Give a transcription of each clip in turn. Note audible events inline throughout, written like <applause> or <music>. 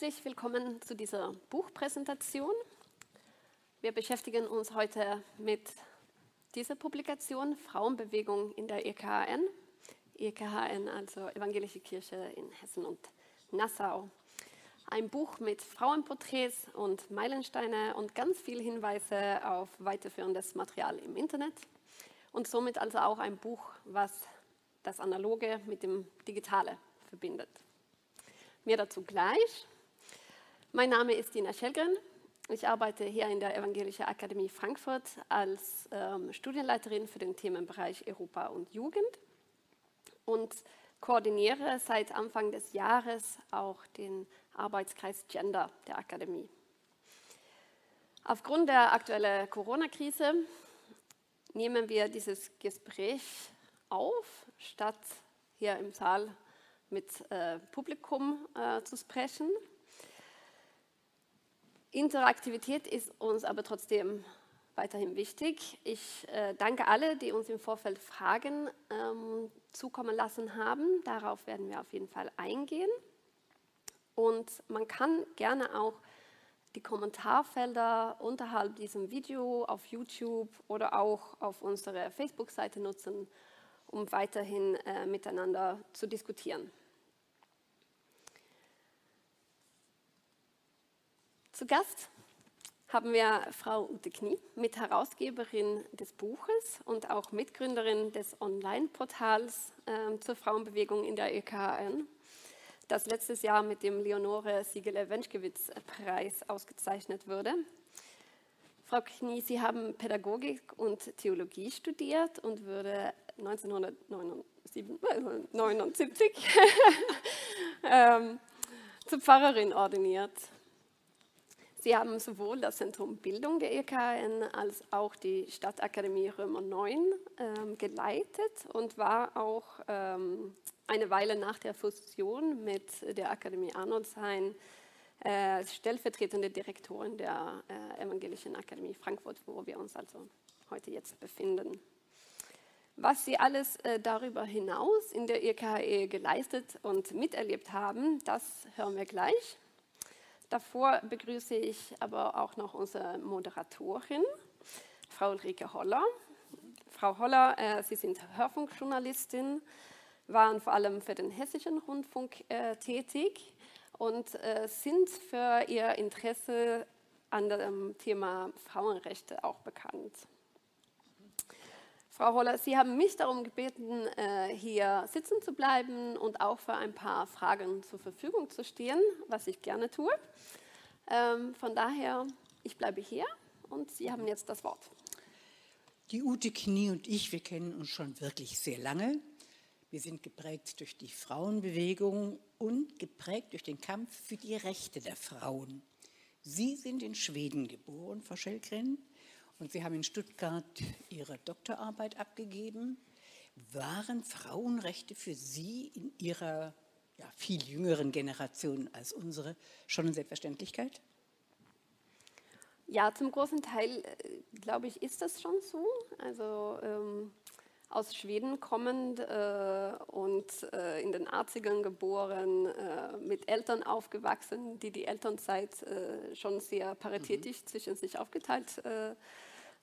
Herzlich willkommen zu dieser Buchpräsentation. Wir beschäftigen uns heute mit dieser Publikation Frauenbewegung in der EKHN. EKHN, also Evangelische Kirche in Hessen und Nassau. Ein Buch mit Frauenporträts und Meilensteine und ganz viele Hinweise auf weiterführendes Material im Internet. Und somit also auch ein Buch, was das Analoge mit dem Digitale verbindet. Mehr dazu gleich. Mein Name ist Dina Schellgren. Ich arbeite hier in der Evangelischen Akademie Frankfurt als ähm, Studienleiterin für den Themenbereich Europa und Jugend und koordiniere seit Anfang des Jahres auch den Arbeitskreis Gender der Akademie. Aufgrund der aktuellen Corona-Krise nehmen wir dieses Gespräch auf, statt hier im Saal mit äh, Publikum äh, zu sprechen. Interaktivität ist uns aber trotzdem weiterhin wichtig. Ich äh, danke alle, die uns im Vorfeld Fragen ähm, zukommen lassen haben. Darauf werden wir auf jeden Fall eingehen. Und man kann gerne auch die Kommentarfelder unterhalb diesem Video auf YouTube oder auch auf unserer Facebook-Seite nutzen, um weiterhin äh, miteinander zu diskutieren. Zu Gast haben wir Frau Ute Knie, Mitherausgeberin des Buches und auch Mitgründerin des Online-Portals äh, zur Frauenbewegung in der ÖKN, das letztes Jahr mit dem Leonore Siegele-Wenschkewitz-Preis ausgezeichnet wurde. Frau Knie, Sie haben Pädagogik und Theologie studiert und wurde 1979 <laughs> ähm, zur Pfarrerin ordiniert. Sie haben sowohl das Zentrum Bildung der EKN als auch die Stadtakademie Römer 9 ähm, geleitet und war auch ähm, eine Weile nach der Fusion mit der Akademie Arnoldshain äh, stellvertretende Direktorin der äh, Evangelischen Akademie Frankfurt, wo wir uns also heute jetzt befinden. Was Sie alles äh, darüber hinaus in der EKE geleistet und miterlebt haben, das hören wir gleich. Davor begrüße ich aber auch noch unsere Moderatorin, Frau Ulrike Holler. Frau Holler, äh, Sie sind Hörfunkjournalistin, waren vor allem für den Hessischen Rundfunk äh, tätig und äh, sind für Ihr Interesse an dem Thema Frauenrechte auch bekannt. Frau Holler, Sie haben mich darum gebeten, äh, hier sitzen zu bleiben und auch für ein paar Fragen zur Verfügung zu stehen, was ich gerne tue. Ähm, von daher, ich bleibe hier und Sie haben jetzt das Wort. Die Ute Knie und ich, wir kennen uns schon wirklich sehr lange. Wir sind geprägt durch die Frauenbewegung und geprägt durch den Kampf für die Rechte der Frauen. Sie sind in Schweden geboren, Frau Schellgren, und Sie haben in Stuttgart Ihre Doktorarbeit abgegeben. Waren Frauenrechte für Sie in Ihrer ja, viel jüngeren Generation als unsere schon eine Selbstverständlichkeit? Ja, zum großen Teil, äh, glaube ich, ist das schon so. Also ähm, aus Schweden kommend äh, und äh, in den 80ern geboren, äh, mit Eltern aufgewachsen, die die Elternzeit äh, schon sehr paritätisch mhm. zwischen sich aufgeteilt haben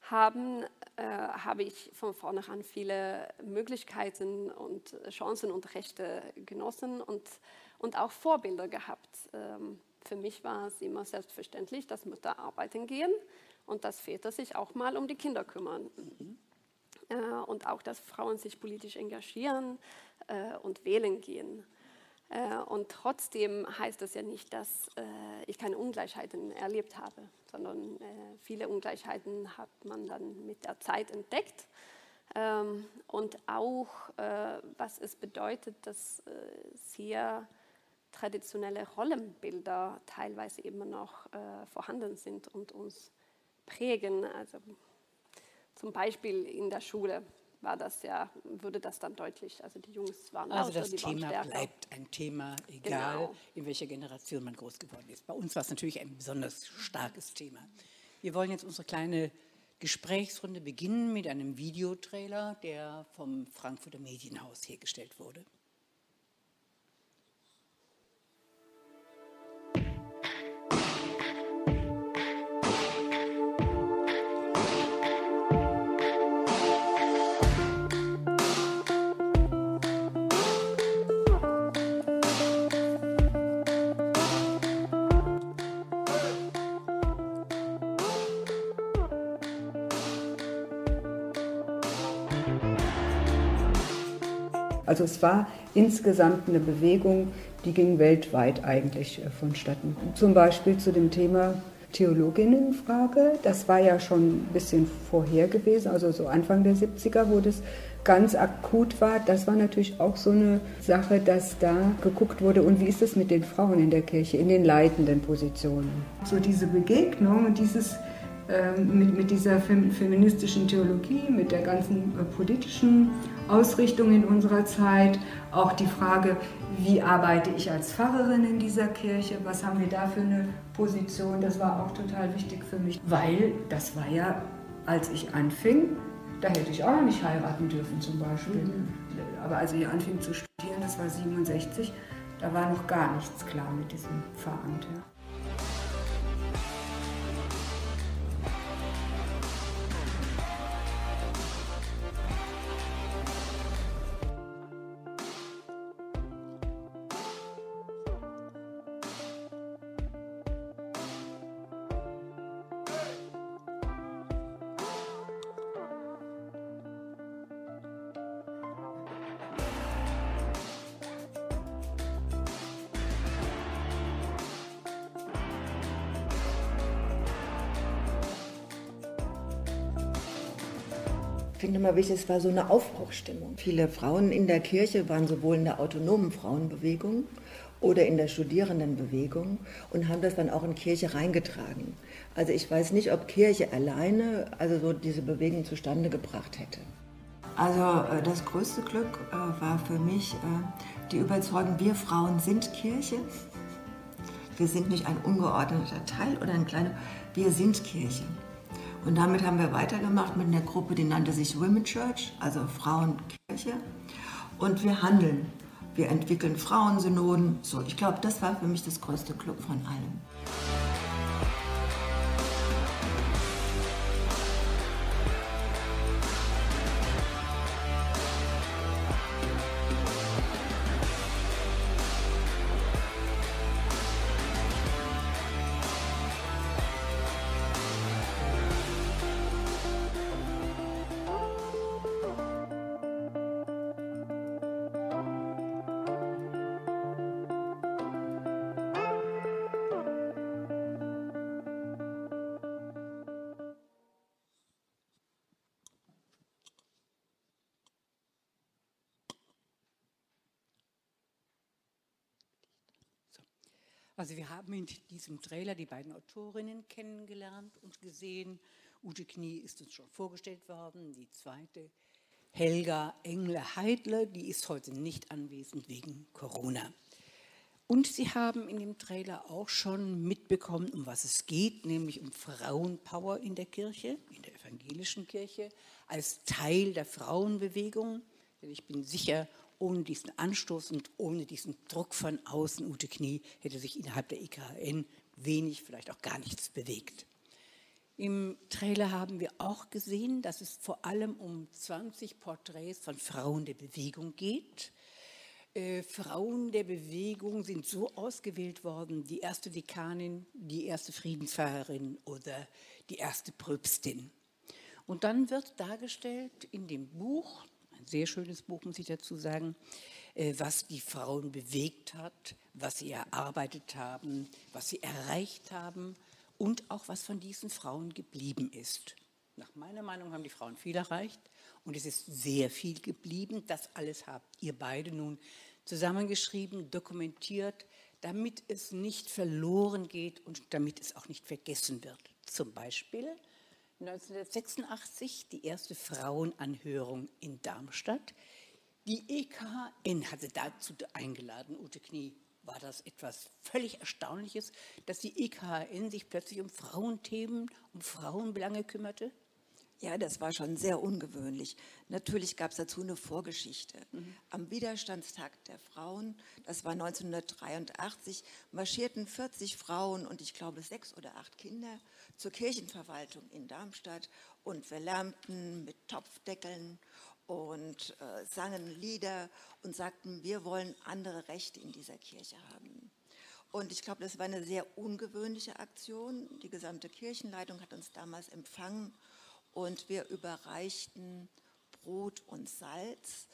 haben, äh, habe ich von vornherein viele Möglichkeiten und Chancen und Rechte genossen und, und auch Vorbilder gehabt. Ähm, für mich war es immer selbstverständlich, dass Mütter arbeiten gehen und dass Väter sich auch mal um die Kinder kümmern. Mhm. Äh, und auch, dass Frauen sich politisch engagieren äh, und wählen gehen. Äh, und trotzdem heißt das ja nicht, dass äh, ich keine Ungleichheiten erlebt habe, sondern äh, viele Ungleichheiten hat man dann mit der Zeit entdeckt. Ähm, und auch, was es bedeutet, dass sehr traditionelle Rollenbilder teilweise immer noch vorhanden sind und uns prägen. Also zum Beispiel in der Schule war das ja, würde das dann deutlich. Also die Jungs waren Also das Thema bleibt ein Thema, egal genau. in welcher Generation man groß geworden ist. Bei uns war es natürlich ein besonders starkes Thema. Wir wollen jetzt unsere kleine Gesprächsrunde beginnen mit einem Videotrailer, der vom Frankfurter Medienhaus hergestellt wurde. Also es war insgesamt eine Bewegung, die ging weltweit eigentlich äh, vonstatten. Zum Beispiel zu dem Thema Theologinnenfrage. Das war ja schon ein bisschen vorher gewesen, also so Anfang der 70er, wo das ganz akut war. Das war natürlich auch so eine Sache, dass da geguckt wurde, und wie ist es mit den Frauen in der Kirche, in den leitenden Positionen. So diese Begegnung und dieses ähm, mit, mit dieser feministischen Theologie, mit der ganzen äh, politischen Ausrichtung in unserer Zeit, auch die Frage, wie arbeite ich als Pfarrerin in dieser Kirche, was haben wir da für eine Position, das war auch total wichtig für mich, weil das war ja, als ich anfing, da hätte ich auch noch nicht heiraten dürfen zum Beispiel. Mhm. Aber als ich anfing zu studieren, das war 67, da war noch gar nichts klar mit diesem Pfarramt. Ja. Immer wichtig, es war so eine Aufbruchstimmung. Viele Frauen in der Kirche waren sowohl in der autonomen Frauenbewegung oder in der Studierendenbewegung und haben das dann auch in Kirche reingetragen. Also ich weiß nicht, ob Kirche alleine also so diese Bewegung zustande gebracht hätte. Also äh, das größte Glück äh, war für mich äh, die Überzeugung, wir Frauen sind Kirche. Wir sind nicht ein ungeordneter Teil oder ein kleiner, wir sind Kirche. Und damit haben wir weitergemacht mit einer Gruppe, die nannte sich Women Church, also Frauenkirche. Und wir handeln. Wir entwickeln Frauensynoden. So, ich glaube, das war für mich das größte Glück von allem. Also wir haben in diesem Trailer die beiden Autorinnen kennengelernt und gesehen. Ute Knie ist uns schon vorgestellt worden. Die zweite, Helga Engle-Heidler, die ist heute nicht anwesend wegen Corona. Und Sie haben in dem Trailer auch schon mitbekommen, um was es geht, nämlich um Frauenpower in der Kirche, in der evangelischen Kirche, als Teil der Frauenbewegung. Denn ich bin sicher, ohne diesen Anstoß und ohne diesen Druck von außen, Ute Knie, hätte sich innerhalb der IKN wenig, vielleicht auch gar nichts bewegt. Im Trailer haben wir auch gesehen, dass es vor allem um 20 Porträts von Frauen der Bewegung geht. Äh, Frauen der Bewegung sind so ausgewählt worden, die erste Dekanin, die erste Friedensfahrerin oder die erste Pröbstin. Und dann wird dargestellt in dem Buch, sehr schönes Buch, muss ich dazu sagen, äh, was die Frauen bewegt hat, was sie erarbeitet haben, was sie erreicht haben und auch was von diesen Frauen geblieben ist. Nach meiner Meinung haben die Frauen viel erreicht und es ist sehr viel geblieben. Das alles habt ihr beide nun zusammengeschrieben, dokumentiert, damit es nicht verloren geht und damit es auch nicht vergessen wird. Zum Beispiel 1986 die erste Frauenanhörung in Darmstadt. Die EKN hatte dazu eingeladen, Ute Knie. War das etwas völlig Erstaunliches, dass die EKN sich plötzlich um Frauenthemen, um Frauenbelange kümmerte? Ja, das war schon sehr ungewöhnlich. Natürlich gab es dazu eine Vorgeschichte. Mhm. Am Widerstandstag der Frauen, das war 1983, marschierten 40 Frauen und ich glaube sechs oder acht Kinder zur Kirchenverwaltung in Darmstadt und wir lärmten mit Topfdeckeln und äh, sangen Lieder und sagten, wir wollen andere Rechte in dieser Kirche haben. Und ich glaube, das war eine sehr ungewöhnliche Aktion. Die gesamte Kirchenleitung hat uns damals empfangen und wir überreichten Brot und Salz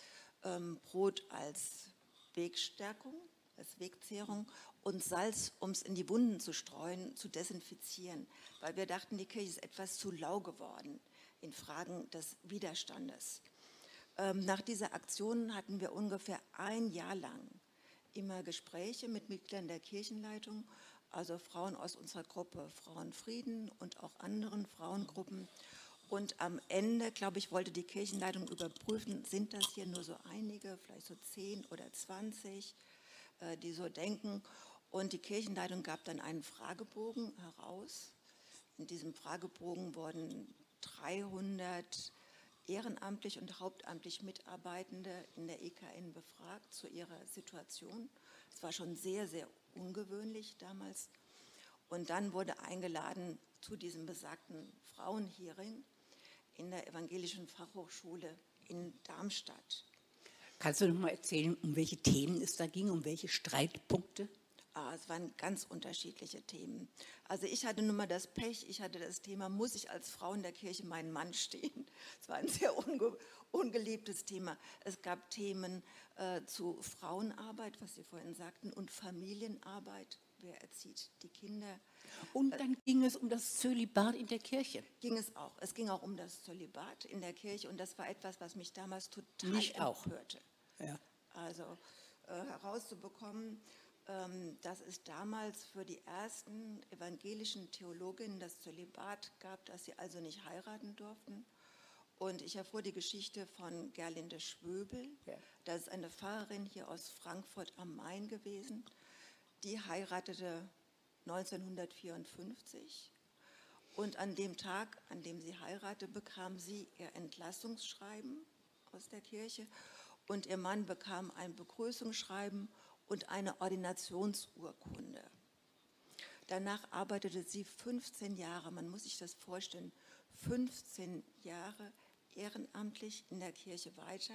ähm, Brot als Wegstärkung, als Wegzehrung und Salz, um es in die Wunden zu streuen, zu desinfizieren, weil wir dachten, die Kirche ist etwas zu lau geworden in Fragen des Widerstandes. Ähm, nach dieser Aktion hatten wir ungefähr ein Jahr lang immer Gespräche mit Mitgliedern der Kirchenleitung, also Frauen aus unserer Gruppe Frauenfrieden und auch anderen Frauengruppen. Und am Ende, glaube ich, wollte die Kirchenleitung überprüfen, sind das hier nur so einige, vielleicht so zehn oder zwanzig, äh, die so denken. Und die Kirchenleitung gab dann einen Fragebogen heraus. In diesem Fragebogen wurden 300 ehrenamtlich und hauptamtlich Mitarbeitende in der EKN befragt zu ihrer Situation. Es war schon sehr, sehr ungewöhnlich damals. Und dann wurde eingeladen zu diesem besagten Frauenhearing in der Evangelischen Fachhochschule in Darmstadt. Kannst du noch mal erzählen, um welche Themen es da ging, um welche Streitpunkte? Ah, es waren ganz unterschiedliche Themen. Also ich hatte nun mal das Pech, ich hatte das Thema, muss ich als Frau in der Kirche meinen Mann <laughs> stehen? Es war ein sehr unge ungeliebtes Thema. Es gab Themen äh, zu Frauenarbeit, was Sie vorhin sagten, und Familienarbeit. Wer erzieht die Kinder? Und dann ging es um das Zölibat in der Kirche. Ging es auch. Es ging auch um das Zölibat in der Kirche und das war etwas, was mich damals total mich empörte. Auch. Ja. Also äh, herauszubekommen, ähm, dass es damals für die ersten evangelischen Theologinnen das Zölibat gab, dass sie also nicht heiraten durften. Und ich erfuhr die Geschichte von Gerlinde Schwöbel. Ja. Das ist eine Pfarrerin hier aus Frankfurt am Main gewesen. Die heiratete 1954. Und an dem Tag, an dem sie heiratete, bekam sie ihr Entlassungsschreiben aus der Kirche und ihr Mann bekam ein Begrüßungsschreiben und eine Ordinationsurkunde. Danach arbeitete sie 15 Jahre, man muss sich das vorstellen, 15 Jahre ehrenamtlich in der Kirche weiter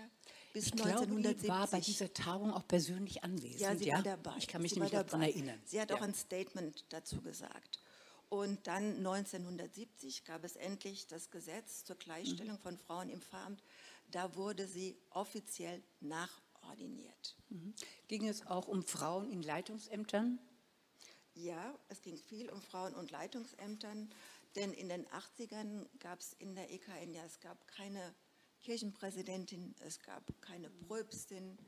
bis ich 1970. Glaube, war bei dieser Tagung auch persönlich anwesend. Ja, sie ja? war dabei. Ich kann mich sie nicht daran erinnern. Sie hat ja. auch ein Statement dazu gesagt. Und dann 1970 gab es endlich das Gesetz zur Gleichstellung mhm. von Frauen im Pfarramt. Da wurde sie offiziell nach ordiniert. Mhm. Ging es auch um Frauen in Leitungsämtern? Ja, es ging viel um Frauen und Leitungsämtern, denn in den 80ern gab es in der EKN ja, es gab keine Kirchenpräsidentin, es gab keine Pröbstin,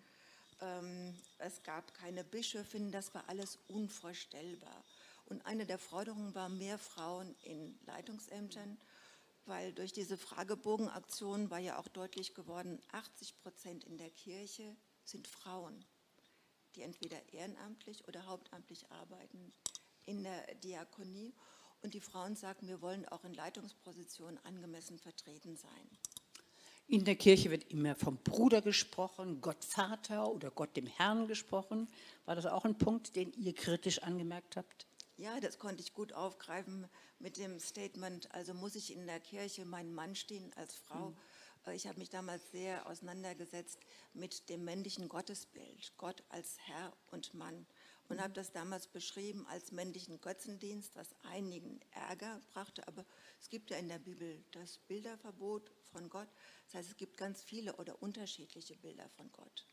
ähm, es gab keine Bischöfin, das war alles unvorstellbar. Und eine der Forderungen war mehr Frauen in Leitungsämtern, weil durch diese Fragebogenaktion war ja auch deutlich geworden, 80 Prozent in der Kirche sind Frauen, die entweder ehrenamtlich oder hauptamtlich arbeiten in der Diakonie. Und die Frauen sagten, wir wollen auch in Leitungspositionen angemessen vertreten sein. In der Kirche wird immer vom Bruder gesprochen, Gott Vater oder Gott dem Herrn gesprochen. War das auch ein Punkt, den ihr kritisch angemerkt habt? Ja, das konnte ich gut aufgreifen mit dem Statement, also muss ich in der Kirche meinen Mann stehen als Frau. Mhm. Äh, ich habe mich damals sehr auseinandergesetzt mit dem männlichen Gottesbild, Gott als Herr und Mann. Und habe das damals beschrieben als männlichen Götzendienst, was einigen Ärger brachte. Aber es gibt ja in der Bibel das Bilderverbot von Gott. Das heißt, es gibt ganz viele oder unterschiedliche Bilder von Gott.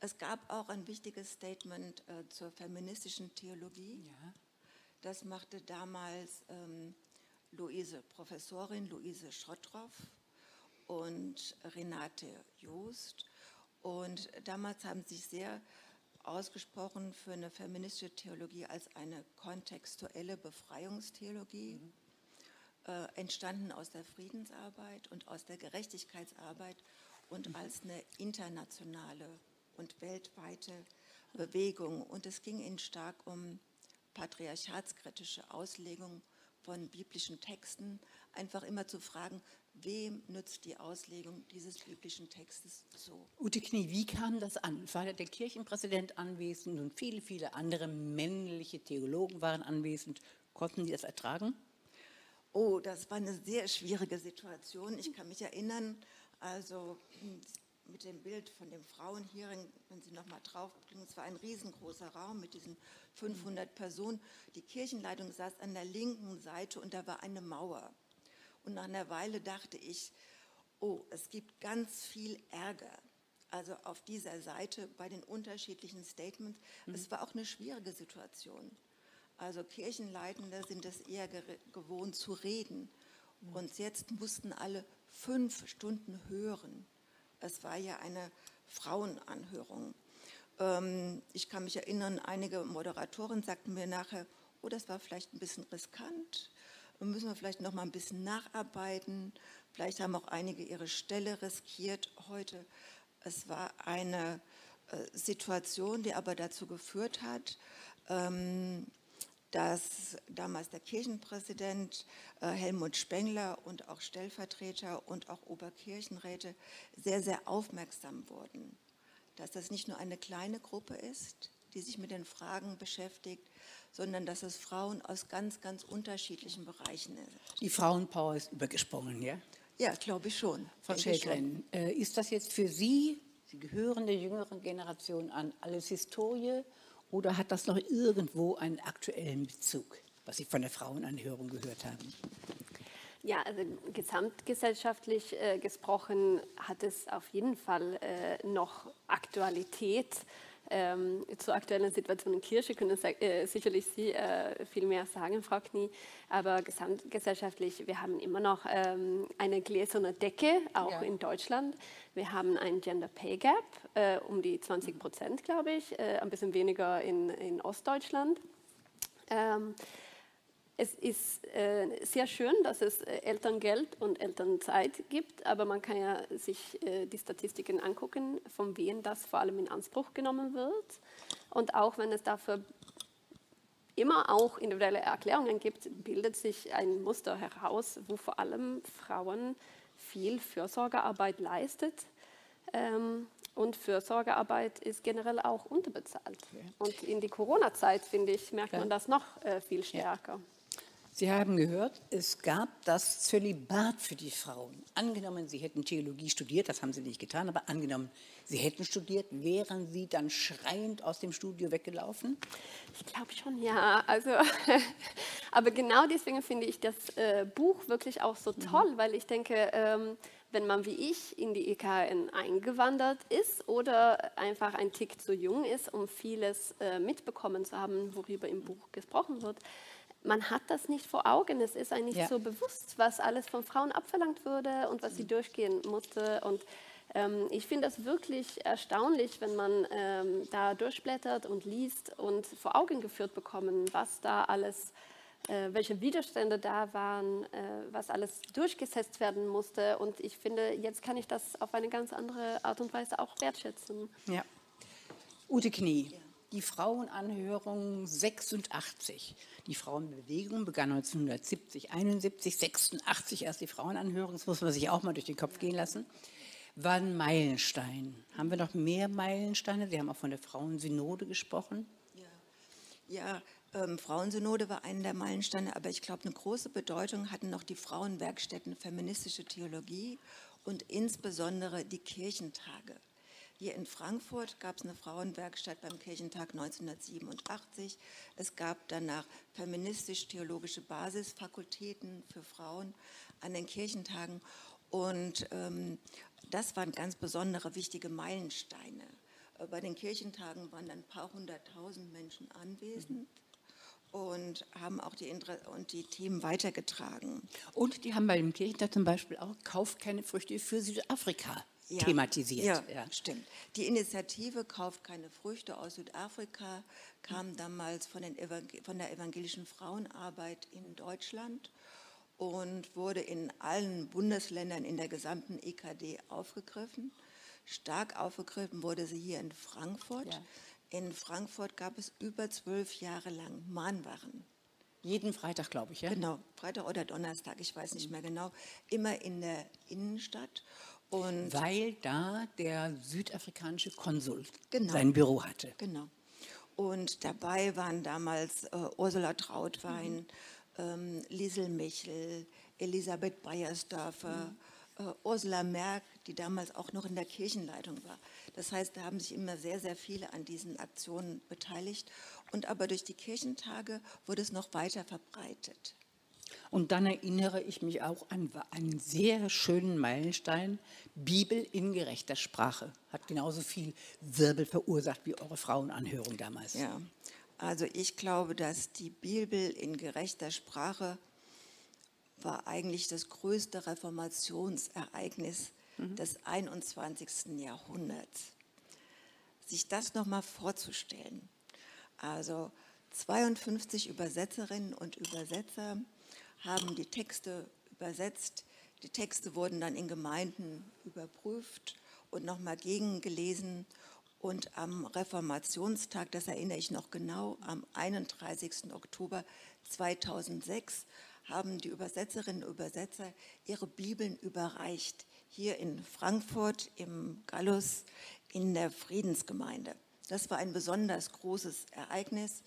Es gab auch ein wichtiges Statement äh, zur feministischen Theologie. Ja. Das machte damals ähm, Luise, Professorin Luise Schottroff und Renate Joost. Und damals haben sich sehr ausgesprochen für eine feministische Theologie als eine kontextuelle Befreiungstheologie, mhm. äh, entstanden aus der Friedensarbeit und aus der Gerechtigkeitsarbeit und mhm. als eine internationale und weltweite Bewegung. Und es ging ihnen stark um patriarchatskritische Auslegung von biblischen Texten, einfach immer zu fragen, wem nützt die Auslegung dieses biblischen Textes so? Ute Knie, wie kam das an? War der Kirchenpräsident anwesend und viele, viele andere männliche Theologen waren anwesend. Konnten die das ertragen? Oh, das war eine sehr schwierige Situation. Ich kann mich erinnern, also mit dem Bild von dem Frauenhearing, wenn Sie noch mal draufblicken, es war ein riesengroßer Raum mit diesen 500 Personen. Die Kirchenleitung saß an der linken Seite und da war eine Mauer. Und nach einer Weile dachte ich, Oh, es gibt ganz viel Ärger. Also auf dieser Seite bei den unterschiedlichen Statements. Mhm. Es war auch eine schwierige Situation. Also Kirchenleitende sind es eher gewohnt zu reden. Mhm. Und jetzt mussten alle fünf Stunden hören. Es war ja eine Frauenanhörung. Ähm, ich kann mich erinnern, einige Moderatoren sagten mir nachher, oh, das war vielleicht ein bisschen riskant, müssen wir vielleicht noch mal ein bisschen nacharbeiten. Vielleicht haben auch einige ihre Stelle riskiert heute. Es war eine äh, Situation, die aber dazu geführt hat, ähm, dass damals der Kirchenpräsident äh, Helmut Spengler und auch Stellvertreter und auch Oberkirchenräte sehr, sehr aufmerksam wurden, dass das nicht nur eine kleine Gruppe ist, die sich mit den Fragen beschäftigt, sondern dass es Frauen aus ganz, ganz unterschiedlichen Bereichen sind. Die Frauenpower ist übergesprungen, ja? Ja, glaube ich schon. Frau Schägren, äh, ist das jetzt für Sie, Sie gehören der jüngeren Generation an, alles Historie oder hat das noch irgendwo einen aktuellen Bezug, was Sie von der Frauenanhörung gehört haben? Ja, also gesamtgesellschaftlich äh, gesprochen hat es auf jeden Fall äh, noch Aktualität. Ähm, zur aktuellen Situation in Kirche können äh, sicherlich Sie äh, viel mehr sagen, Frau Knie. Aber gesamtgesellschaftlich, wir haben immer noch ähm, eine gläserne Decke, auch ja. in Deutschland. Wir haben ein Gender Pay Gap, äh, um die 20 Prozent, glaube ich, äh, ein bisschen weniger in, in Ostdeutschland. Ähm, es ist äh, sehr schön, dass es äh, Elterngeld und Elternzeit gibt, aber man kann ja sich äh, die Statistiken angucken, von wem das vor allem in Anspruch genommen wird. Und auch wenn es dafür immer auch individuelle Erklärungen gibt, bildet sich ein Muster heraus, wo vor allem Frauen viel Fürsorgearbeit leistet. Ähm, und Fürsorgearbeit ist generell auch unterbezahlt. Und in die Corona-Zeit, finde ich, merkt man das noch äh, viel stärker. Ja. Sie haben gehört, es gab das Zölibat für die Frauen. Angenommen, Sie hätten Theologie studiert, das haben Sie nicht getan, aber angenommen, Sie hätten studiert, wären Sie dann schreiend aus dem Studio weggelaufen? Ich glaube schon, ja. Also, <laughs> aber genau deswegen finde ich das äh, Buch wirklich auch so toll, mhm. weil ich denke, ähm, wenn man wie ich in die EKN eingewandert ist oder einfach ein Tick zu jung ist, um vieles äh, mitbekommen zu haben, worüber im Buch gesprochen wird, man hat das nicht vor Augen. Es ist eigentlich ja. so bewusst, was alles von Frauen abverlangt wurde und was sie durchgehen musste. Und ähm, ich finde das wirklich erstaunlich, wenn man ähm, da durchblättert und liest und vor Augen geführt bekommen, was da alles, äh, welche Widerstände da waren, äh, was alles durchgesetzt werden musste. Und ich finde, jetzt kann ich das auf eine ganz andere Art und Weise auch wertschätzen. Ja. Ute Knie. Ja die Frauenanhörung 86. Die Frauenbewegung begann 1970, 71, 86 erst die Frauenanhörung, das muss man sich auch mal durch den Kopf gehen lassen, war ein Meilenstein. Haben wir noch mehr Meilensteine? Sie haben auch von der Frauensynode gesprochen. Ja, ja ähm, Frauensynode war einer der Meilensteine, aber ich glaube, eine große Bedeutung hatten noch die Frauenwerkstätten Feministische Theologie und insbesondere die Kirchentage. Hier in Frankfurt gab es eine Frauenwerkstatt beim Kirchentag 1987. Es gab danach feministisch-theologische Basisfakultäten für Frauen an den Kirchentagen. Und ähm, das waren ganz besondere, wichtige Meilensteine. Äh, bei den Kirchentagen waren dann ein paar hunderttausend Menschen anwesend. und haben auch die, und die Themen weitergetragen. Und die haben bei dem Kirchentag zum Beispiel auch Kauft keine Früchte für Südafrika ja. thematisiert. Ja, ja, stimmt. Die Initiative Kauft keine Früchte aus Südafrika kam damals von, von, der evangelischen Frauenarbeit in Deutschland und wurde in allen Bundesländern in der gesamten EKD aufgegriffen. Stark aufgegriffen wurde sie hier in Frankfurt. Ja. In Frankfurt gab es über zwölf Jahre lang Mahnwachen. Jeden Freitag, glaube ich, ja? Genau, Freitag oder Donnerstag, ich weiß nicht mehr genau. Immer in der Innenstadt. Und Weil da der südafrikanische Konsul genau, sein Büro hatte. Genau. Und dabei waren damals äh, Ursula Trautwein, mhm. ähm, Liesel Michel, Elisabeth Beiersdorfer, mhm. äh, Ursula Merck, die damals auch noch in der Kirchenleitung war. Das heißt, da haben sich immer sehr, sehr viele an diesen Aktionen beteiligt. Und aber durch die Kirchentage wurde es noch weiter verbreitet. Und dann erinnere ich mich auch an einen sehr schönen Meilenstein, Bibel in gerechter Sprache. Hat genauso viel Wirbel verursacht wie eure Frauenanhörung damals. Ja, also ich glaube, dass die Bibel in gerechter Sprache war eigentlich das größte Reformationsereignis mhm. des 21. Jahrhunderts. Sich das nochmal vorzustellen. Also 52 Übersetzerinnen und Übersetzer haben die Texte übersetzt. Die Texte wurden dann in Gemeinden überprüft und nochmal gegengelesen. Und am Reformationstag, das erinnere ich noch genau, am 31. Oktober 2006 haben die Übersetzerinnen und Übersetzer ihre Bibeln überreicht, hier in Frankfurt im Gallus in der Friedensgemeinde. Das war ein besonders großes Ereignis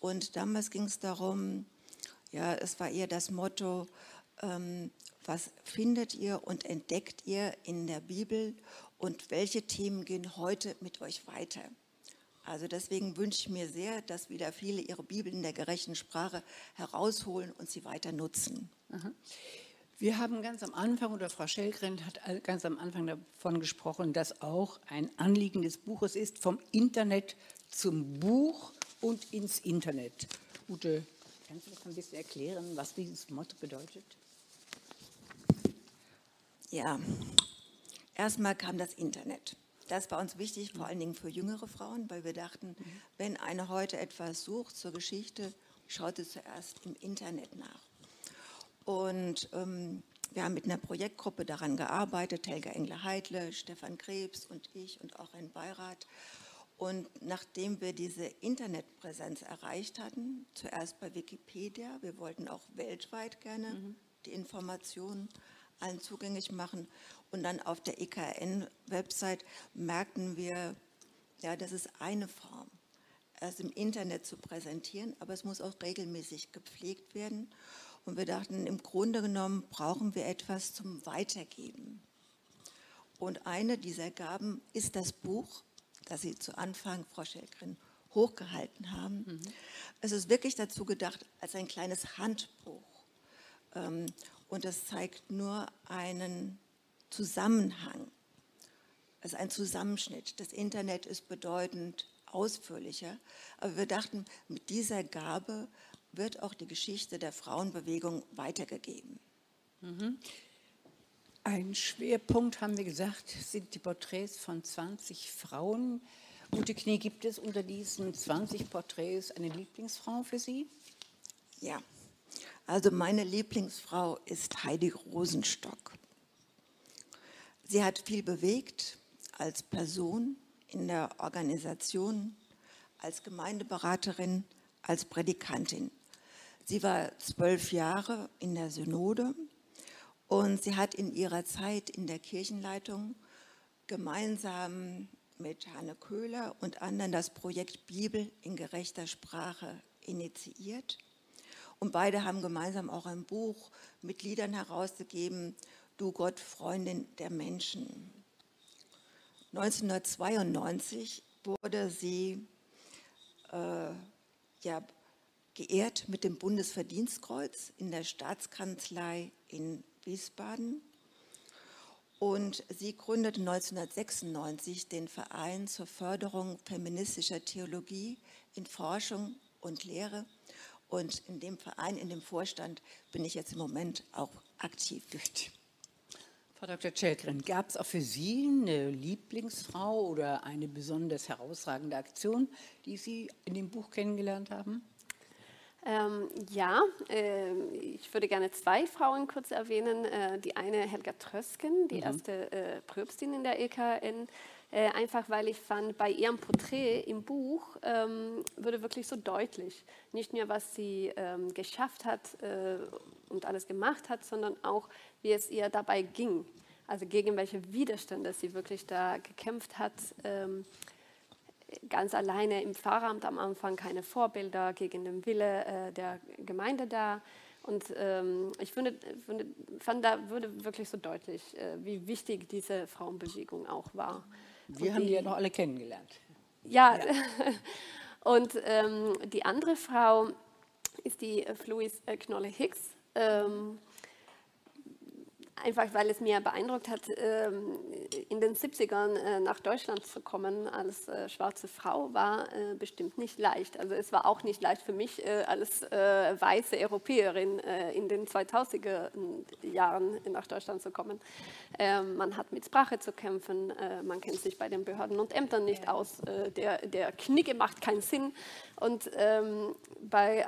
und damals ging es darum, ja, es war eher das Motto, ähm, was findet ihr und entdeckt ihr in der Bibel und welche Themen gehen heute mit euch weiter? Also deswegen wünsche ich mir sehr, dass wieder viele ihre Bibel in der gerechten Sprache herausholen und sie weiter nutzen. Wir haben ganz am Anfang, oder Frau Schellgren hat ganz am Anfang davon gesprochen, dass auch ein Anliegen des Buches ist, vom Internet zum Buch und ins Internet. Ute, kannst du das ein bisschen erklären, was dieses Motto bedeutet? Ja, erstmal kam das Internet. Das war uns wichtig, vor allen Dingen für jüngere Frauen, weil wir dachten, mhm. wenn eine heute etwas sucht zur Geschichte, schaut sie zuerst im Internet nach. Und ähm, wir haben mit einer Projektgruppe daran gearbeitet, Helga Engler-Heidle, Stefan Krebs und ich und auch ein Beirat. Und nachdem wir diese Internetpräsenz erreicht hatten, zuerst bei Wikipedia, wir wollten auch weltweit gerne mhm. die Informationen allen zugänglich machen und dann auf der EKN-Website merkten wir, ja, das ist eine Form, es im Internet zu präsentieren, aber es muss auch regelmäßig gepflegt werden. Und wir dachten, im Grunde genommen brauchen wir etwas zum Weitergeben. Und eine dieser Gaben ist das Buch, das Sie zu Anfang, Frau Schelgren, hochgehalten haben. Mhm. Es ist wirklich dazu gedacht als ein kleines Handbuch. Ähm, und es zeigt nur einen Zusammenhang. Es ist ein Zusammenschnitt. Das Internet ist bedeutend ausführlicher. Aber wir dachten, mit dieser Gabe wird auch die Geschichte der Frauenbewegung weitergegeben. Mhm. Ein Schwerpunkt, haben wir gesagt, sind die Porträts von 20 Frauen. Ute Knie, gibt es unter diesen 20 Porträts eine Lieblingsfrau für Sie? Ja, also meine Lieblingsfrau ist Heidi Rosenstock. Sie hat viel bewegt als Person in der Organisation, als Gemeindeberaterin, als Predikantin. Sie war zwölf Jahre in der Synode und sie hat in ihrer Zeit in der Kirchenleitung gemeinsam mit Hanne Köhler und anderen das Projekt Bibel in gerechter Sprache initiiert. Und beide haben gemeinsam auch ein Buch mit Liedern herausgegeben, Du Gott, Freundin der Menschen. 1992 wurde sie äh, ja, geehrt mit dem Bundesverdienstkreuz in der Staatskanzlei in Wiesbaden. Und sie gründete 1996 den Verein zur Förderung feministischer Theologie in Forschung und Lehre. Und in dem Verein, in dem Vorstand bin ich jetzt im Moment auch aktiv. Frau Dr. Chelgren, gab es auch für Sie eine Lieblingsfrau oder eine besonders herausragende Aktion, die Sie in dem Buch kennengelernt haben? Ähm, ja, äh, ich würde gerne zwei Frauen kurz erwähnen. Äh, die eine Helga Trösken, die mhm. erste äh, Pröbstin in der EKN. Äh, einfach weil ich fand, bei ihrem Porträt im Buch ähm, wurde wirklich so deutlich, nicht nur was sie ähm, geschafft hat äh, und alles gemacht hat, sondern auch, wie es ihr dabei ging. Also gegen welche Widerstände sie wirklich da gekämpft hat. Ganz alleine im Pfarramt am Anfang keine Vorbilder gegen den Wille äh, der Gemeinde da. Und ähm, ich finde, finde, fand, da wurde wirklich so deutlich, äh, wie wichtig diese Frauenbewegung auch war. Wir und haben die, die ja noch alle kennengelernt. Ja, ja. <laughs> und ähm, die andere Frau ist die Fluis Knolle Hicks. Ähm, einfach weil es mir beeindruckt hat, ähm, in den 70ern äh, nach Deutschland zu kommen als äh, schwarze Frau, war äh, bestimmt nicht leicht. Also es war auch nicht leicht für mich als weiße Europäerin in den 2000er Jahren nach Deutschland zu kommen. Ähm, man hat mit Sprache zu kämpfen, man kennt sich bei den Behörden und Ämtern nicht aus, der, der Knicke macht keinen Sinn. Und ähm, bei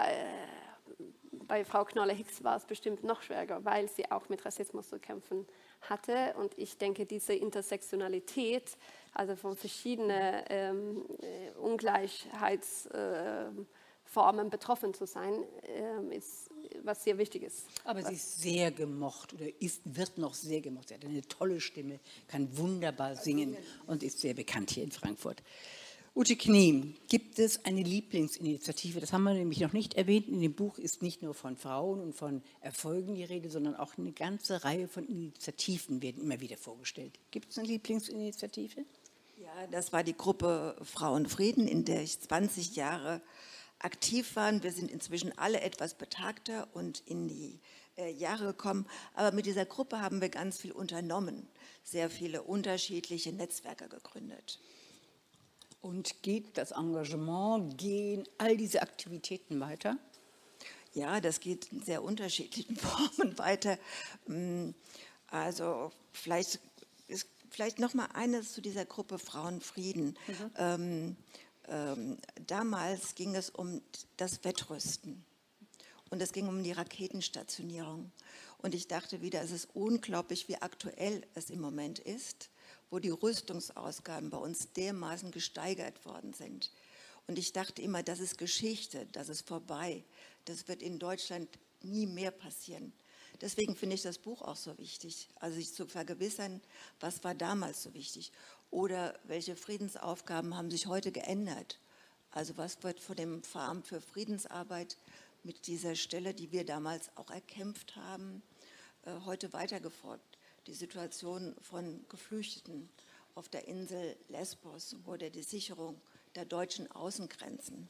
bei Frau Knolle-Hicks war es bestimmt noch schwieriger, weil sie auch mit Rassismus zu kämpfen hatte. Und ich denke, diese Intersektionalität, also von verschiedenen ähm, äh, Ungleichheitsformen äh, betroffen zu sein, äh, ist was sehr wichtig ist. Aber sie ist sehr gemocht oder ist, wird noch sehr gemocht. Sie hat eine tolle Stimme, kann wunderbar singen und ist sehr bekannt hier in Frankfurt. Ute Knie, gibt es eine Lieblingsinitiative? Das haben wir nämlich noch nicht erwähnt. In dem Buch ist nicht nur von Frauen und von Erfolgen die Rede, sondern auch eine ganze Reihe von Initiativen werden immer wieder vorgestellt. Gibt es eine Lieblingsinitiative? Ja, das war die Gruppe Frauenfrieden, in der ich 20 Jahre aktiv war. Wir sind inzwischen alle etwas betagter und in die äh, Jahre gekommen. Aber mit dieser Gruppe haben wir ganz viel unternommen, sehr viele unterschiedliche Netzwerke gegründet. Und geht das Engagement, gehen all diese Aktivitäten weiter? Ja, das geht in sehr unterschiedlichen <laughs> Formen weiter. Mm, also vielleicht, ist, vielleicht noch mal eines zu dieser Gruppe Frauenfrieden. Mhm. Ähm, ähm, damals ging es um das Wettrüsten und es ging um die Raketenstationierung. Und ich dachte wieder, es ist unglaublich, wie aktuell es im Moment ist wo die Rüstungsausgaben bei uns dermaßen gesteigert worden sind. Und ich dachte immer, das ist Geschichte, das ist vorbei. Das wird in Deutschland nie mehr passieren. Deswegen finde ich das Buch auch so wichtig, also sich zu vergewissern, was war damals so wichtig oder welche Friedensaufgaben haben sich heute geändert. Also was wird von dem Verein für Friedensarbeit mit dieser Stelle, die wir damals auch erkämpft haben, äh, heute weitergefolgt die Situation von Geflüchteten auf der Insel Lesbos oder die Sicherung der deutschen Außengrenzen.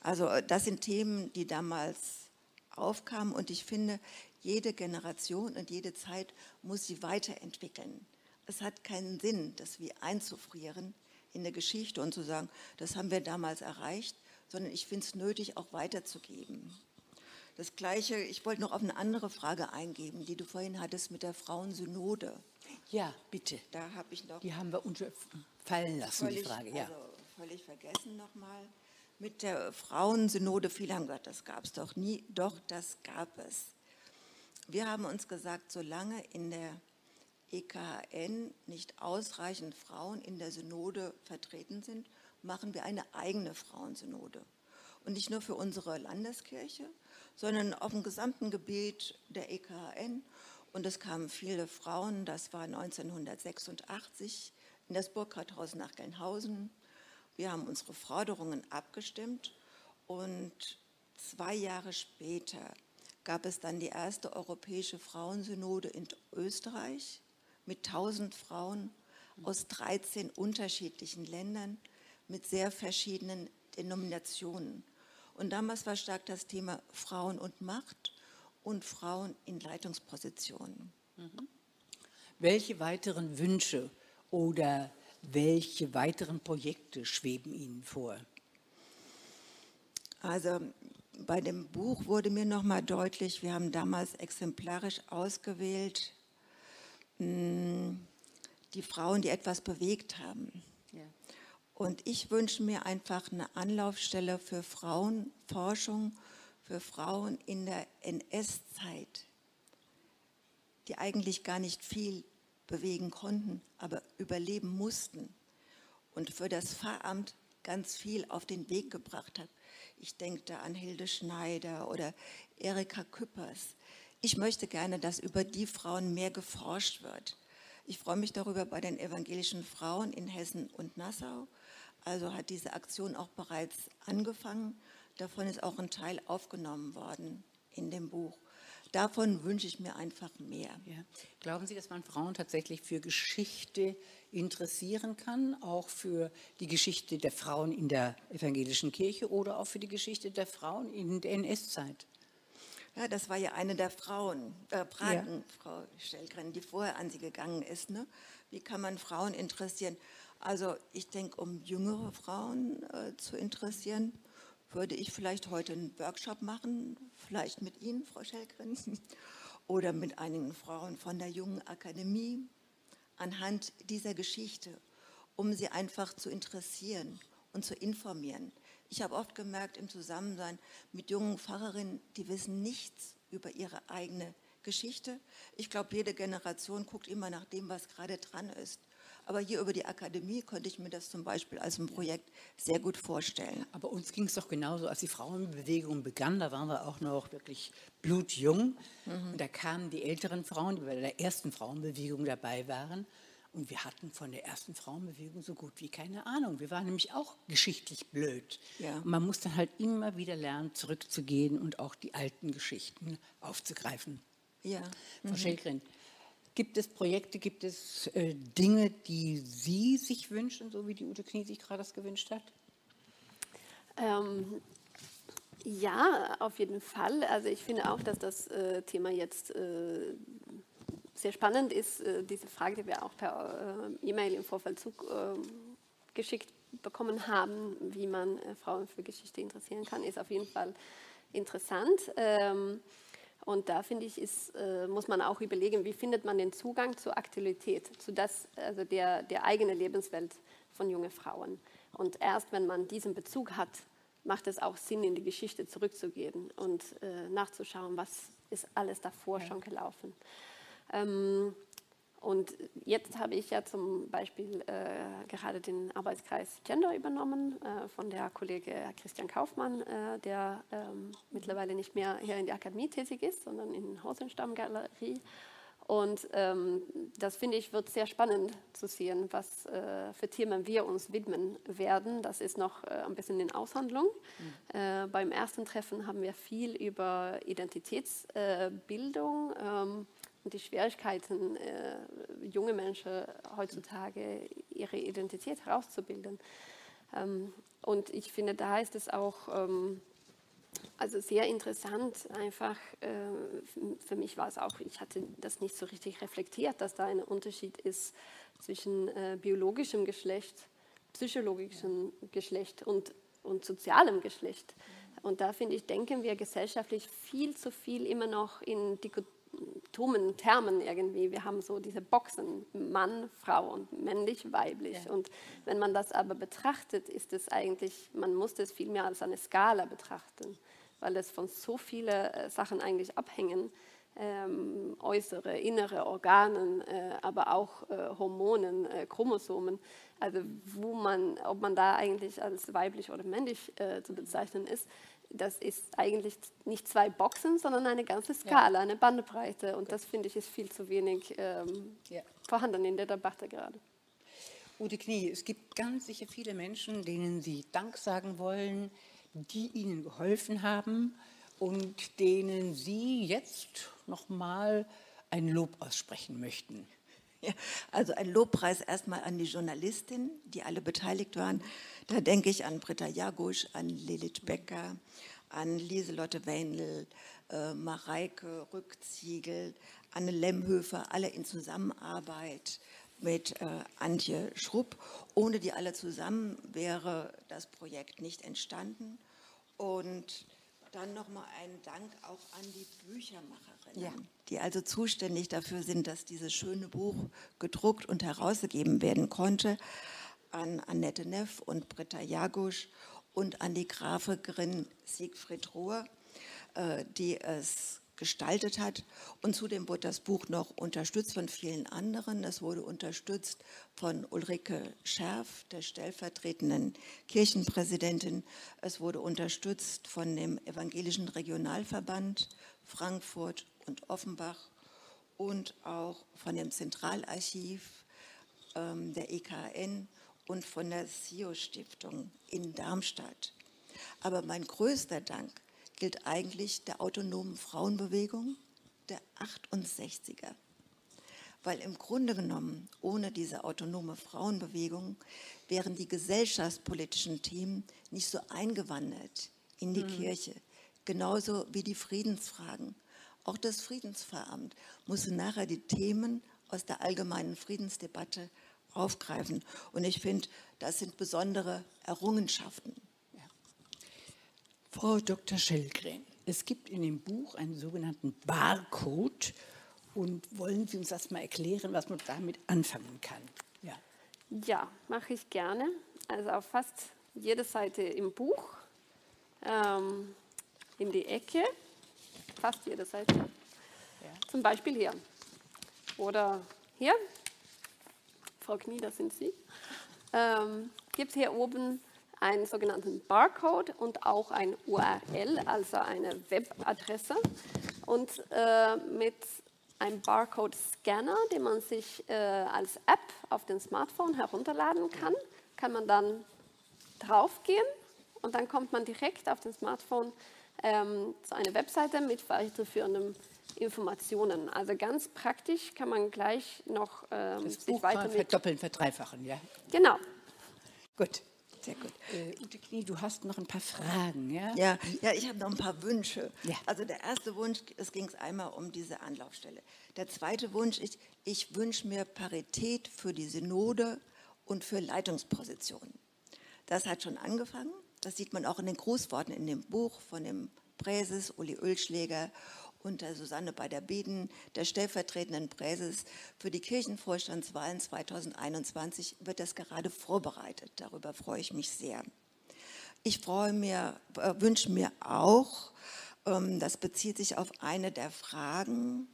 Also äh, das sind Themen, die damals aufkamen und ich finde, jede Generation und jede Zeit muss sie weiterentwickeln. Es hat keinen Sinn, das wie einzufrieren in der Geschichte und zu sagen, das haben wir damals erreicht, sondern ich finde es nötig, auch weiterzugeben. Das Gleiche, ich wollte noch auf eine andere Frage eingeben, die du vorhin hattest mit der Frauensynode. Ja, bitte. Da habe ich noch. Die haben wir fallen lassen, völlig, die Frage. Ja. Also völlig vergessen nochmal. Mit der Frauensynode, gesagt, das gab es doch nie. Doch, das gab es. Wir haben uns gesagt, solange in der EKN nicht ausreichend Frauen in der Synode vertreten sind, machen wir eine eigene Frauensynode. Und nicht nur für unsere Landeskirche, sondern auf dem gesamten Gebiet der EKN. Und es kamen viele Frauen, das war 1986 in das Burgrathaus nach Gelnhausen. Wir haben unsere Forderungen abgestimmt und zwei Jahre später gab es dann die erste europäische Frauensynode in Österreich mit 1000 Frauen aus 13 unterschiedlichen Ländern mit sehr verschiedenen Denominationen. Und damals war stark das Thema Frauen und Macht und Frauen in Leitungspositionen. Mhm. Welche weiteren Wünsche oder welche weiteren Projekte schweben Ihnen vor? Also bei dem Buch wurde mir nochmal deutlich, wir haben damals exemplarisch ausgewählt hm, die Frauen, die etwas bewegt haben. Und ich wünsche mir einfach eine Anlaufstelle für Frauenforschung, für Frauen in der NS-Zeit, die eigentlich gar nicht viel bewegen konnten, aber überleben mussten und für das Pfarramt ganz viel auf den Weg gebracht hat. Ich denke da an Hilde Schneider oder Erika Küppers. Ich möchte gerne, dass über die Frauen mehr geforscht wird. Ich freue mich darüber bei den evangelischen Frauen in Hessen und Nassau also hat diese Aktion auch bereits angefangen. Davon ist auch ein Teil aufgenommen worden in dem Buch. Davon wünsche ich mir einfach mehr. Ja. Glauben Sie, dass man Frauen tatsächlich für Geschichte interessieren kann, auch für die Geschichte der Frauen in der evangelischen Kirche oder auch für die Geschichte der Frauen in der NS-Zeit? Ja, das war ja eine der Frauen, äh, Fragen, ja. Frau Stellgren, die vorher an Sie gegangen ist. Ne? Wie kann man Frauen interessieren? Also ich denke, um jüngere Frauen äh, zu interessieren, würde ich vielleicht heute einen Workshop machen, vielleicht mit Ihnen, Frau Schellgren, <laughs> oder mit einigen Frauen von der Jungen Akademie, anhand dieser Geschichte, um sie einfach zu interessieren und zu informieren. Ich habe oft gemerkt im Zusammensein mit jungen Pfarrerinnen, die wissen nichts über ihre eigene Geschichte. Ich glaube, jede Generation guckt immer nach dem, was gerade dran ist. Aber hier über die Akademie könnte ich mir das zum Beispiel als ein Projekt sehr gut vorstellen. Aber uns ging es doch genauso, als die Frauenbewegung begann, da waren wir auch noch wirklich blutjung. Mhm. Und da kamen die älteren Frauen, die bei der ersten Frauenbewegung dabei waren. Und wir hatten von der ersten Frauenbewegung so gut wie keine Ahnung. Wir waren nämlich auch geschichtlich blöd. Ja. Man muss dann halt immer wieder lernen, zurückzugehen und auch die alten Geschichten aufzugreifen. Ja. Frau mhm. Schellgren, Gibt es Projekte, gibt es äh, Dinge, die Sie sich wünschen, so wie die Ute Knie sich gerade das gewünscht hat? Ähm, ja, auf jeden Fall. Also ich finde auch, dass das äh, Thema jetzt äh, sehr spannend ist. Äh, diese Frage, die wir auch per äh, E-Mail im Vorfeld zugeschickt ähm, bekommen haben, wie man äh, Frauen für Geschichte interessieren kann, ist auf jeden Fall interessant. Ähm, und da finde ich, ist, äh, muss man auch überlegen, wie findet man den Zugang zur Aktualität, zu das, also der, der eigenen Lebenswelt von jungen Frauen. Und erst wenn man diesen Bezug hat, macht es auch Sinn, in die Geschichte zurückzugehen und äh, nachzuschauen, was ist alles davor ja. schon gelaufen. Ähm, und jetzt habe ich ja zum Beispiel äh, gerade den Arbeitskreis Gender übernommen äh, von der Kollege Christian Kaufmann, äh, der ähm, mittlerweile nicht mehr hier in der Akademie tätig ist, sondern in der Hausenstamm-Galerie. Und ähm, das finde ich wird sehr spannend zu sehen, was äh, für Themen wir uns widmen werden. Das ist noch äh, ein bisschen in Aushandlung. Mhm. Äh, beim ersten Treffen haben wir viel über Identitätsbildung ähm, und die Schwierigkeiten, äh, junge Menschen heutzutage ihre Identität herauszubilden. Ähm, und ich finde, da ist es auch ähm, also sehr interessant, einfach äh, für mich war es auch, ich hatte das nicht so richtig reflektiert, dass da ein Unterschied ist zwischen äh, biologischem Geschlecht, psychologischem Geschlecht und, und sozialem Geschlecht. Und da finde ich, denken wir gesellschaftlich viel zu viel immer noch in dummen Termen irgendwie. Wir haben so diese Boxen, Mann, Frau und männlich, weiblich. Ja. Und wenn man das aber betrachtet, ist es eigentlich, man muss das viel mehr als eine Skala betrachten, weil es von so vielen äh, Sachen eigentlich abhängen. Ähm, äußere, innere Organen, äh, aber auch äh, Hormonen, äh, Chromosomen, also wo man, ob man da eigentlich als weiblich oder männlich äh, zu bezeichnen ist, das ist eigentlich nicht zwei Boxen, sondern eine ganze Skala, ja. eine Bandbreite. Und das finde ich ist viel zu wenig ähm, ja. vorhanden in der Debatte gerade. Ute Knie, es gibt ganz sicher viele Menschen, denen Sie Dank sagen wollen, die Ihnen geholfen haben und denen Sie jetzt nochmal ein Lob aussprechen möchten. Also ein Lobpreis erstmal an die Journalistin, die alle beteiligt waren. Da denke ich an Britta Jagusch, an Lilith Becker, an Lieselotte Wendel, äh, Mareike Rückziegel, Anne Lemhöfer, alle in Zusammenarbeit mit äh, Antje Schrupp. Ohne die alle zusammen wäre das Projekt nicht entstanden. Und dann nochmal einen Dank auch an die Büchermacherinnen, ja. die also zuständig dafür sind, dass dieses schöne Buch gedruckt und herausgegeben werden konnte. An Annette Neff und Britta Jagusch und an die Grafikerin Siegfried Rohr, äh, die es gestaltet hat. Und zudem wurde das Buch noch unterstützt von vielen anderen. Es wurde unterstützt von Ulrike Scherf, der stellvertretenden Kirchenpräsidentin. Es wurde unterstützt von dem Evangelischen Regionalverband Frankfurt und Offenbach und auch von dem Zentralarchiv ähm, der EKN und von der SIO-Stiftung in Darmstadt. Aber mein größter Dank gilt eigentlich der autonomen Frauenbewegung der 68er. Weil im Grunde genommen, ohne diese autonome Frauenbewegung, wären die gesellschaftspolitischen Themen nicht so eingewandert in die mhm. Kirche. genauso wie die Friedensfragen. Auch das Friedenspfarramt muss nachher die Themen aus der allgemeinen Friedensdebatte aufgreifen. Und ich finde, das sind besondere Errungenschaften. Frau Dr. Schellgren, es gibt in dem Buch einen sogenannten Barcode. Und wollen Sie uns das mal erklären, was man damit anfangen kann? Ja, ja mache ich gerne. Also auf fast jeder Seite im Buch, ähm, in die Ecke, fast jede Seite. Ja. Zum Beispiel hier. Oder hier. Frau Knie, das sind Sie. Ähm, gibt es hier oben einen sogenannten Barcode und auch ein URL, also eine Webadresse. Und äh, mit einem Barcode-Scanner, den man sich äh, als App auf dem Smartphone herunterladen kann, kann man dann draufgehen und dann kommt man direkt auf dem Smartphone ähm, zu einer Webseite mit weiterführenden Informationen. Also ganz praktisch kann man gleich noch ähm, das sich Buch weiter verdoppeln, verdreifachen, ja? Genau. Gut. Sehr gut. Äh, Ute Knie, du hast noch ein paar Fragen, ja? Ja, ja ich habe noch ein paar Wünsche. Ja. Also der erste Wunsch, es ging einmal um diese Anlaufstelle. Der zweite Wunsch ist, ich wünsche mir Parität für die Synode und für Leitungspositionen. Das hat schon angefangen. Das sieht man auch in den Grußworten in dem Buch von dem Präses, Uli Ölschläger und der Susanne bei der stellvertretenden Präses für die Kirchenvorstandswahlen 2021 wird das gerade vorbereitet. Darüber freue ich mich sehr. Ich freue mir, äh, wünsche mir auch, ähm, das bezieht sich auf eine der Fragen,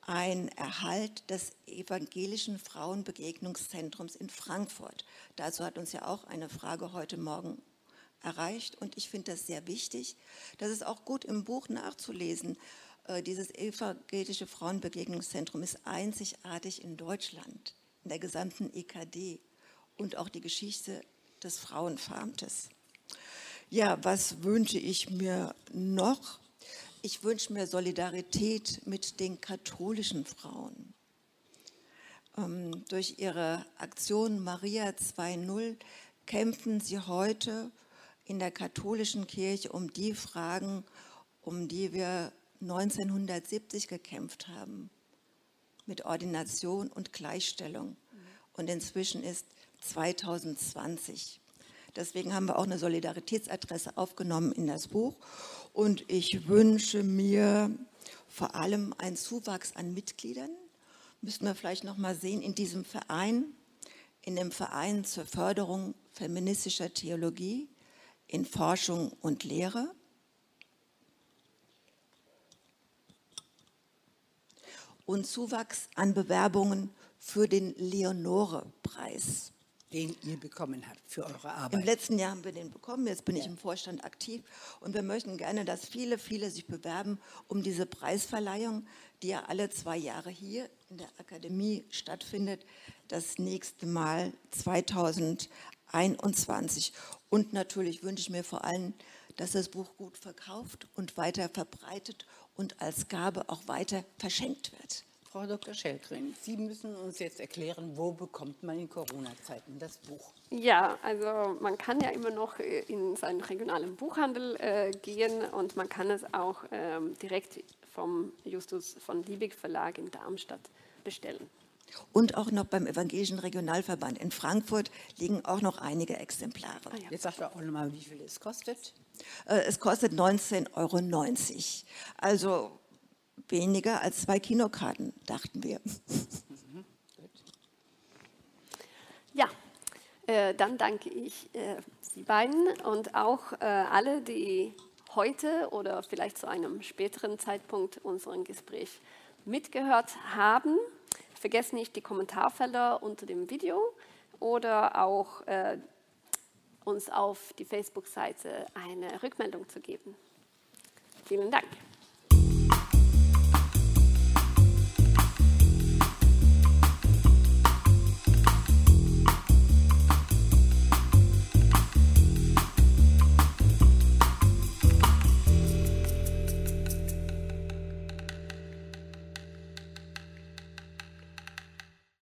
ein Erhalt des evangelischen Frauenbegegnungszentrums in Frankfurt. Dazu hat uns ja auch eine Frage heute Morgen erreicht und ich finde das sehr wichtig. Das ist auch gut im Buch nachzulesen, dieses evangelische Frauenbegegnungszentrum ist einzigartig in Deutschland, in der gesamten EKD und auch die Geschichte des Frauenfarmtes. Ja, was wünsche ich mir noch? Ich wünsche mir Solidarität mit den katholischen Frauen. Ähm, durch ihre Aktion Maria 2.0 kämpfen sie heute in der katholischen Kirche um die Fragen, um die wir 1970 gekämpft haben mit Ordination und Gleichstellung. Und inzwischen ist 2020. Deswegen haben wir auch eine Solidaritätsadresse aufgenommen in das Buch. Und ich wünsche mir vor allem einen Zuwachs an Mitgliedern. Müssen wir vielleicht noch mal sehen in diesem Verein, in dem Verein zur Förderung feministischer Theologie, in Forschung und Lehre. Und Zuwachs an Bewerbungen für den Leonore-Preis. Den ihr bekommen habt für eure Arbeit. Im letzten Jahr haben wir den bekommen, jetzt bin ja. ich im Vorstand aktiv und wir möchten gerne, dass viele, viele sich bewerben um diese Preisverleihung, die ja alle zwei Jahre hier in der Akademie stattfindet, das nächste Mal 2021. Und natürlich wünsche ich mir vor allem, dass das Buch gut verkauft und weiter verbreitet und als Gabe auch weiter verschenkt wird. Frau Dr. Schellgren, Sie müssen uns jetzt erklären, wo bekommt man in Corona-Zeiten das Buch? Ja, also man kann ja immer noch äh, in seinen regionalen Buchhandel äh, gehen und man kann es auch ähm, direkt vom Justus von Liebig Verlag in Darmstadt bestellen. Und auch noch beim Evangelischen Regionalverband in Frankfurt liegen auch noch einige Exemplare. Ah, ja. Jetzt sagt er auch nochmal, wie viel es kostet. Äh, es kostet 19,90 Euro. Also weniger als zwei Kinokarten, dachten wir. Ja, äh, dann danke ich äh, Sie beiden und auch äh, alle, die heute oder vielleicht zu einem späteren Zeitpunkt unseren Gespräch mitgehört haben. Vergesst nicht die Kommentarfelder unter dem Video oder auch äh, uns auf die Facebook-Seite eine Rückmeldung zu geben. Vielen Dank.